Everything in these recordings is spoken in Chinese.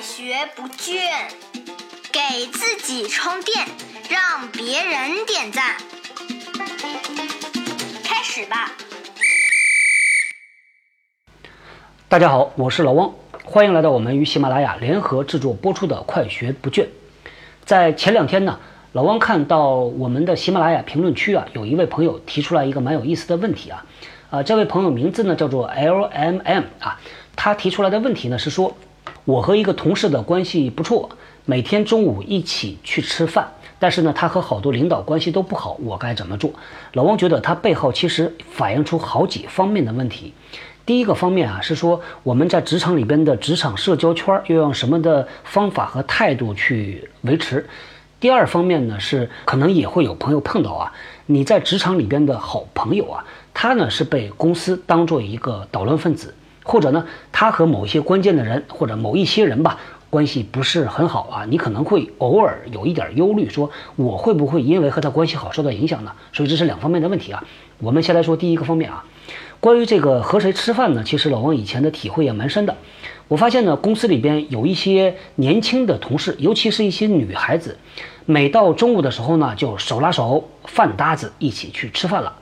学不倦，给自己充电，让别人点赞。开始吧！大家好，我是老汪，欢迎来到我们与喜马拉雅联合制作播出的《快学不倦》。在前两天呢，老汪看到我们的喜马拉雅评论区啊，有一位朋友提出来一个蛮有意思的问题啊，啊，这位朋友名字呢叫做 L M M 啊，他提出来的问题呢是说，我和一个同事的关系不错，每天中午一起去吃饭，但是呢，他和好多领导关系都不好，我该怎么做？老汪觉得他背后其实反映出好几方面的问题。第一个方面啊，是说我们在职场里边的职场社交圈要用什么的方法和态度去维持。第二方面呢，是可能也会有朋友碰到啊，你在职场里边的好朋友啊，他呢是被公司当做一个捣乱分子，或者呢，他和某些关键的人或者某一些人吧关系不是很好啊，你可能会偶尔有一点忧虑，说我会不会因为和他关系好受到影响呢？所以这是两方面的问题啊。我们先来说第一个方面啊。关于这个和谁吃饭呢？其实老王以前的体会也蛮深的。我发现呢，公司里边有一些年轻的同事，尤其是一些女孩子，每到中午的时候呢，就手拉手、饭搭子一起去吃饭了。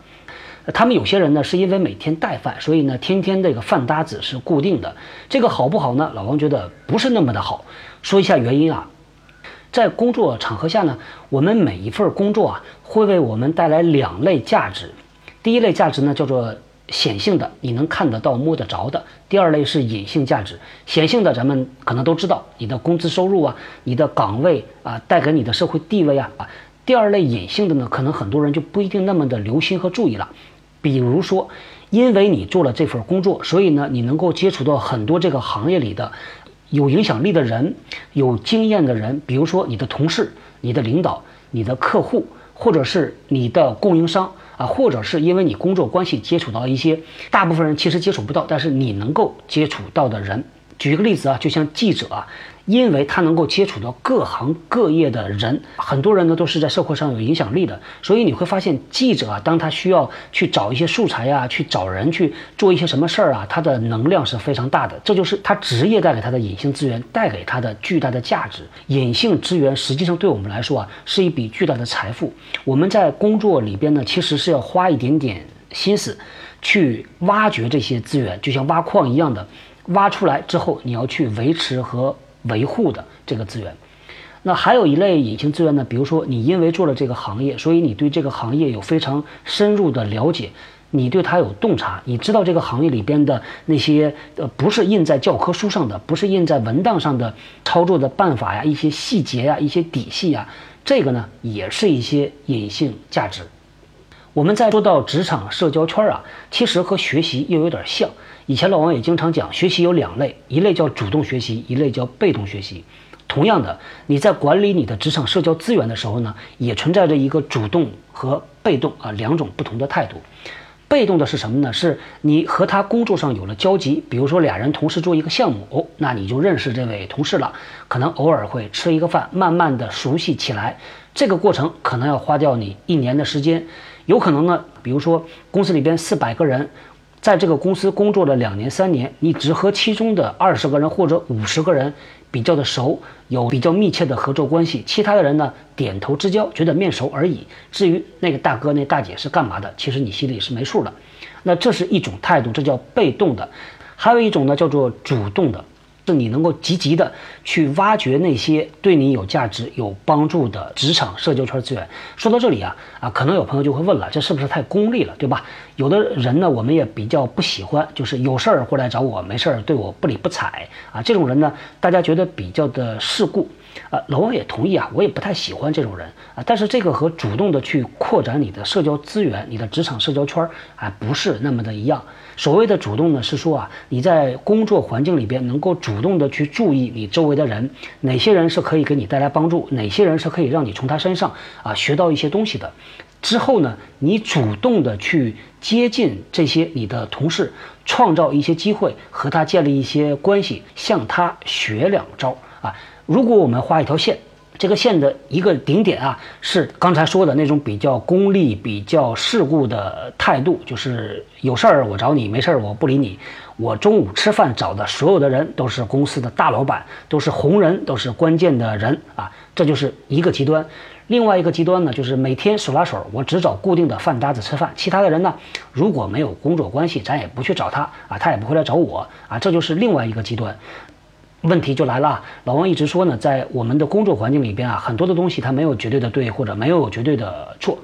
他们有些人呢，是因为每天带饭，所以呢，天天这个饭搭子是固定的。这个好不好呢？老王觉得不是那么的好。说一下原因啊，在工作场合下呢，我们每一份工作啊，会为我们带来两类价值。第一类价值呢，叫做。显性的你能看得到摸得着的，第二类是隐性价值。显性的咱们可能都知道，你的工资收入啊，你的岗位啊，带给你的社会地位啊啊。第二类隐性的呢，可能很多人就不一定那么的留心和注意了。比如说，因为你做了这份工作，所以呢，你能够接触到很多这个行业里的有影响力的人、有经验的人，比如说你的同事、你的领导、你的客户，或者是你的供应商。啊，或者是因为你工作关系接触到一些大部分人其实接触不到，但是你能够接触到的人。举一个例子啊，就像记者啊，因为他能够接触到各行各业的人，很多人呢都是在社会上有影响力的，所以你会发现记者啊，当他需要去找一些素材呀，去找人去做一些什么事儿啊，他的能量是非常大的。这就是他职业带给他的隐性资源带给他的巨大的价值。隐性资源实际上对我们来说啊，是一笔巨大的财富。我们在工作里边呢，其实是要花一点点心思去挖掘这些资源，就像挖矿一样的。挖出来之后，你要去维持和维护的这个资源。那还有一类隐形资源呢，比如说你因为做了这个行业，所以你对这个行业有非常深入的了解，你对它有洞察，你知道这个行业里边的那些呃不是印在教科书上的，不是印在文档上的操作的办法呀，一些细节呀，一些底细呀，这个呢也是一些隐性价值。我们在说到职场社交圈啊，其实和学习又有点像。以前老王也经常讲，学习有两类，一类叫主动学习，一类叫被动学习。同样的，你在管理你的职场社交资源的时候呢，也存在着一个主动和被动啊两种不同的态度。被动的是什么呢？是你和他工作上有了交集，比如说俩人同时做一个项目哦，那你就认识这位同事了，可能偶尔会吃一个饭，慢慢的熟悉起来。这个过程可能要花掉你一年的时间，有可能呢，比如说公司里边四百个人。在这个公司工作了两年三年，你只和其中的二十个人或者五十个人比较的熟，有比较密切的合作关系，其他的人呢点头之交，觉得面熟而已。至于那个大哥那大姐是干嘛的，其实你心里是没数的。那这是一种态度，这叫被动的；还有一种呢叫做主动的。是你能够积极的去挖掘那些对你有价值、有帮助的职场社交圈资源。说到这里啊啊，可能有朋友就会问了，这是不是太功利了，对吧？有的人呢，我们也比较不喜欢，就是有事儿过来找我，没事儿对我不理不睬啊。这种人呢，大家觉得比较的世故。啊，老王也同意啊，我也不太喜欢这种人啊。但是这个和主动的去扩展你的社交资源、你的职场社交圈儿，还不是那么的一样。所谓的主动呢，是说啊，你在工作环境里边能够主动的去注意你周围的人，哪些人是可以给你带来帮助，哪些人是可以让你从他身上啊学到一些东西的。之后呢，你主动的去接近这些你的同事，创造一些机会和他建立一些关系，向他学两招啊。如果我们画一条线，这个线的一个顶点啊，是刚才说的那种比较功利、比较世故的态度，就是有事儿我找你，没事儿我不理你。我中午吃饭找的所有的人都是公司的大老板，都是红人，都是关键的人啊，这就是一个极端。另外一个极端呢，就是每天手拉手，我只找固定的饭搭子吃饭，其他的人呢，如果没有工作关系，咱也不去找他啊，他也不会来找我啊，这就是另外一个极端。问题就来了，老王一直说呢，在我们的工作环境里边啊，很多的东西它没有绝对的对，或者没有绝对的错。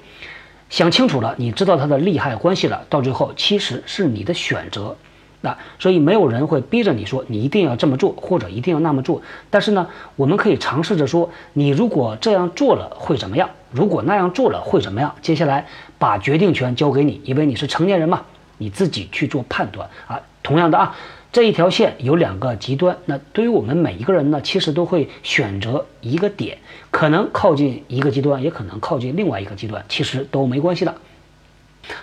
想清楚了，你知道它的利害关系了，到最后其实是你的选择。那所以没有人会逼着你说你一定要这么做，或者一定要那么做。但是呢，我们可以尝试着说，你如果这样做了会怎么样？如果那样做了会怎么样？接下来把决定权交给你，因为你是成年人嘛，你自己去做判断啊。同样的啊。这一条线有两个极端，那对于我们每一个人呢，其实都会选择一个点，可能靠近一个极端，也可能靠近另外一个极端，其实都没关系的。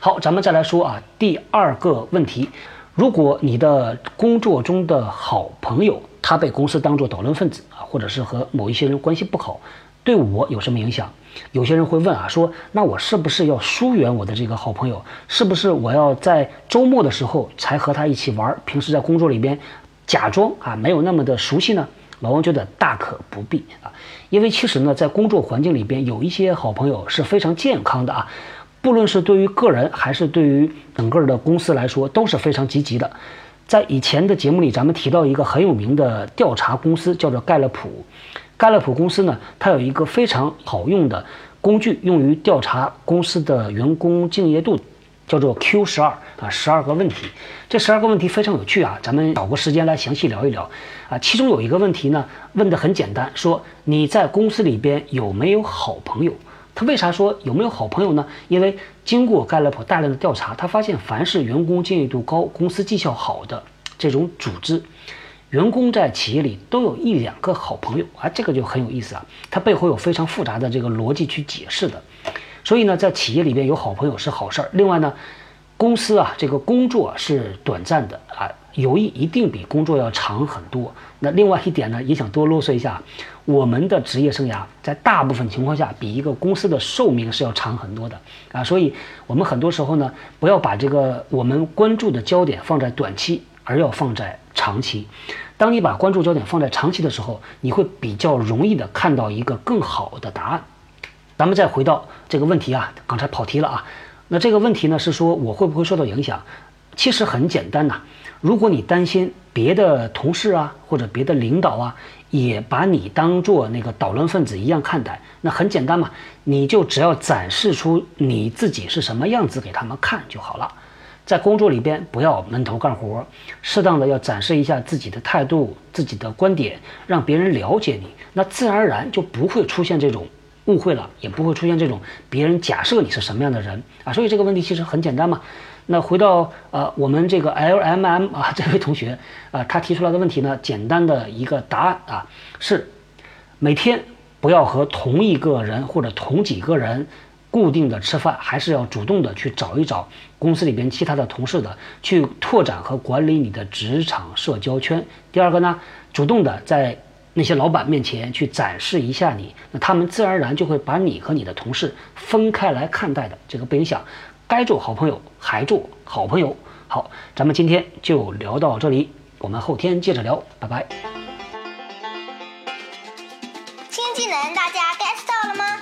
好，咱们再来说啊，第二个问题，如果你的工作中的好朋友他被公司当做捣乱分子啊，或者是和某一些人关系不好，对我有什么影响？有些人会问啊，说那我是不是要疏远我的这个好朋友？是不是我要在周末的时候才和他一起玩？平时在工作里边假装啊没有那么的熟悉呢？老王觉得大可不必啊，因为其实呢，在工作环境里边有一些好朋友是非常健康的啊，不论是对于个人还是对于整个的公司来说都是非常积极的。在以前的节目里，咱们提到一个很有名的调查公司，叫做盖勒普。盖勒普公司呢，它有一个非常好用的工具，用于调查公司的员工敬业度，叫做 Q 十二啊，十二个问题。这十二个问题非常有趣啊，咱们找个时间来详细聊一聊啊。其中有一个问题呢，问的很简单，说你在公司里边有没有好朋友？他为啥说有没有好朋友呢？因为经过盖勒普大量的调查，他发现凡是员工敬业度高、公司绩效好的这种组织。员工在企业里都有一两个好朋友啊，这个就很有意思啊。它背后有非常复杂的这个逻辑去解释的。所以呢，在企业里边有好朋友是好事儿。另外呢，公司啊，这个工作是短暂的啊，友谊一定比工作要长很多。那另外一点呢，也想多啰嗦一下，我们的职业生涯在大部分情况下比一个公司的寿命是要长很多的啊。所以我们很多时候呢，不要把这个我们关注的焦点放在短期，而要放在。长期，当你把关注焦点放在长期的时候，你会比较容易的看到一个更好的答案。咱们再回到这个问题啊，刚才跑题了啊。那这个问题呢是说我会不会受到影响？其实很简单呐。如果你担心别的同事啊或者别的领导啊也把你当做那个捣乱分子一样看待，那很简单嘛，你就只要展示出你自己是什么样子给他们看就好了。在工作里边不要闷头干活，适当的要展示一下自己的态度、自己的观点，让别人了解你，那自然而然就不会出现这种误会了，也不会出现这种别人假设你是什么样的人啊。所以这个问题其实很简单嘛。那回到呃我们这个 L M M 啊这位同学啊，他提出来的问题呢，简单的一个答案啊是，每天不要和同一个人或者同几个人。固定的吃饭，还是要主动的去找一找公司里边其他的同事的，去拓展和管理你的职场社交圈。第二个呢，主动的在那些老板面前去展示一下你，那他们自然而然就会把你和你的同事分开来看待的。这个不影响，该做好朋友还做好朋友。好，咱们今天就聊到这里，我们后天接着聊，拜拜。新技能大家 get 到了吗？